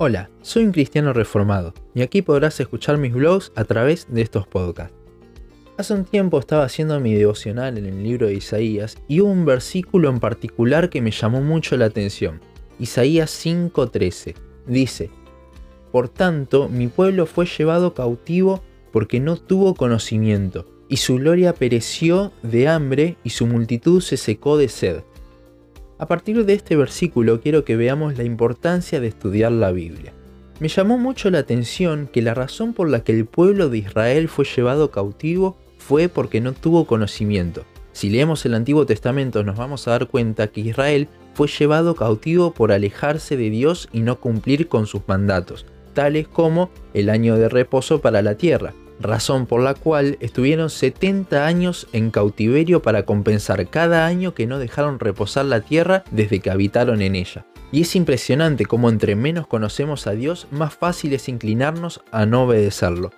Hola, soy un cristiano reformado y aquí podrás escuchar mis blogs a través de estos podcasts. Hace un tiempo estaba haciendo mi devocional en el libro de Isaías y hubo un versículo en particular que me llamó mucho la atención. Isaías 5:13 dice, Por tanto, mi pueblo fue llevado cautivo porque no tuvo conocimiento, y su gloria pereció de hambre y su multitud se secó de sed. A partir de este versículo quiero que veamos la importancia de estudiar la Biblia. Me llamó mucho la atención que la razón por la que el pueblo de Israel fue llevado cautivo fue porque no tuvo conocimiento. Si leemos el Antiguo Testamento nos vamos a dar cuenta que Israel fue llevado cautivo por alejarse de Dios y no cumplir con sus mandatos, tales como el año de reposo para la tierra, razón por la cual estuvieron 70 años en cautiverio para compensar cada año que no dejaron reposar la tierra desde que habitaron en ella. Y es impresionante cómo entre menos conocemos a Dios, más fácil es inclinarnos a no obedecerlo.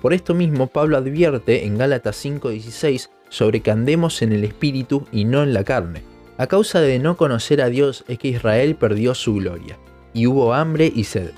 Por esto mismo Pablo advierte en Gálatas 5:16 sobre que andemos en el espíritu y no en la carne. A causa de no conocer a Dios es que Israel perdió su gloria, y hubo hambre y sed.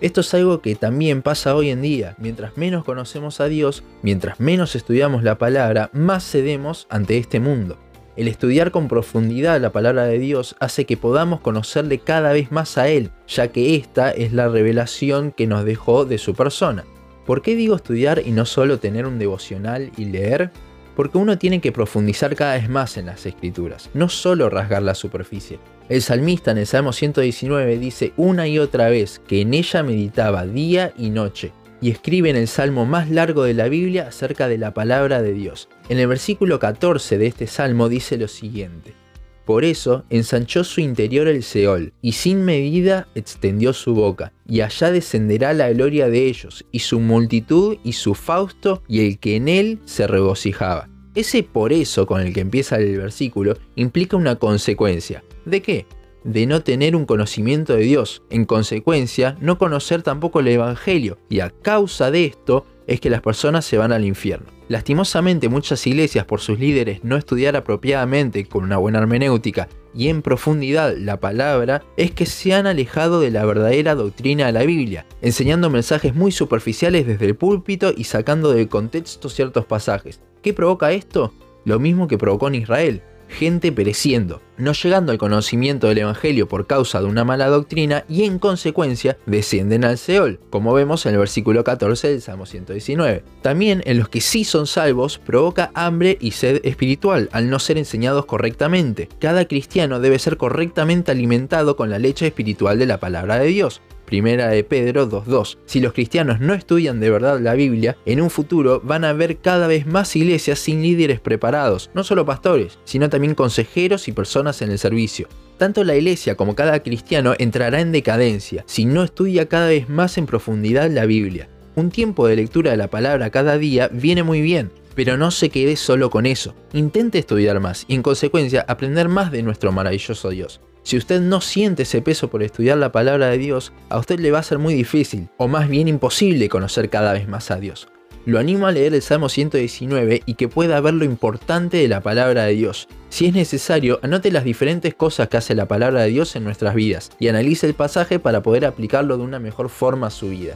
Esto es algo que también pasa hoy en día. Mientras menos conocemos a Dios, mientras menos estudiamos la palabra, más cedemos ante este mundo. El estudiar con profundidad la palabra de Dios hace que podamos conocerle cada vez más a Él, ya que esta es la revelación que nos dejó de su persona. ¿Por qué digo estudiar y no solo tener un devocional y leer? Porque uno tiene que profundizar cada vez más en las escrituras, no solo rasgar la superficie. El salmista en el Salmo 119 dice una y otra vez que en ella meditaba día y noche, y escribe en el salmo más largo de la Biblia acerca de la palabra de Dios. En el versículo 14 de este salmo dice lo siguiente. Por eso ensanchó su interior el Seol, y sin medida extendió su boca, y allá descenderá la gloria de ellos, y su multitud, y su fausto, y el que en él se regocijaba. Ese por eso con el que empieza el versículo implica una consecuencia. ¿De qué? De no tener un conocimiento de Dios. En consecuencia, no conocer tampoco el Evangelio. Y a causa de esto es que las personas se van al infierno. Lastimosamente muchas iglesias por sus líderes no estudiar apropiadamente con una buena hermenéutica y en profundidad la palabra es que se han alejado de la verdadera doctrina de la Biblia, enseñando mensajes muy superficiales desde el púlpito y sacando del contexto ciertos pasajes. ¿Qué provoca esto? Lo mismo que provocó en Israel, gente pereciendo, no llegando al conocimiento del Evangelio por causa de una mala doctrina y en consecuencia descienden al Seol, como vemos en el versículo 14 del Salmo 119. También en los que sí son salvos provoca hambre y sed espiritual al no ser enseñados correctamente. Cada cristiano debe ser correctamente alimentado con la leche espiritual de la palabra de Dios. Primera de Pedro 2.2. Si los cristianos no estudian de verdad la Biblia, en un futuro van a haber cada vez más iglesias sin líderes preparados, no solo pastores, sino también consejeros y personas en el servicio. Tanto la iglesia como cada cristiano entrará en decadencia si no estudia cada vez más en profundidad la Biblia. Un tiempo de lectura de la palabra cada día viene muy bien, pero no se quede solo con eso. Intente estudiar más y en consecuencia aprender más de nuestro maravilloso Dios. Si usted no siente ese peso por estudiar la palabra de Dios, a usted le va a ser muy difícil, o más bien imposible, conocer cada vez más a Dios. Lo animo a leer el Salmo 119 y que pueda ver lo importante de la palabra de Dios. Si es necesario, anote las diferentes cosas que hace la palabra de Dios en nuestras vidas y analice el pasaje para poder aplicarlo de una mejor forma a su vida.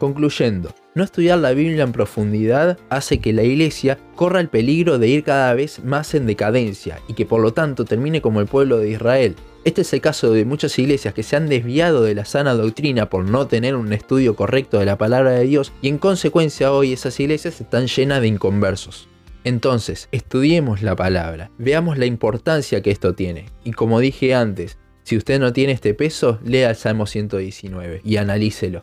Concluyendo, no estudiar la Biblia en profundidad hace que la iglesia corra el peligro de ir cada vez más en decadencia y que por lo tanto termine como el pueblo de Israel, este es el caso de muchas iglesias que se han desviado de la sana doctrina por no tener un estudio correcto de la palabra de Dios y en consecuencia hoy esas iglesias están llenas de inconversos. Entonces, estudiemos la palabra, veamos la importancia que esto tiene y como dije antes, si usted no tiene este peso, lea el Salmo 119 y analícelo.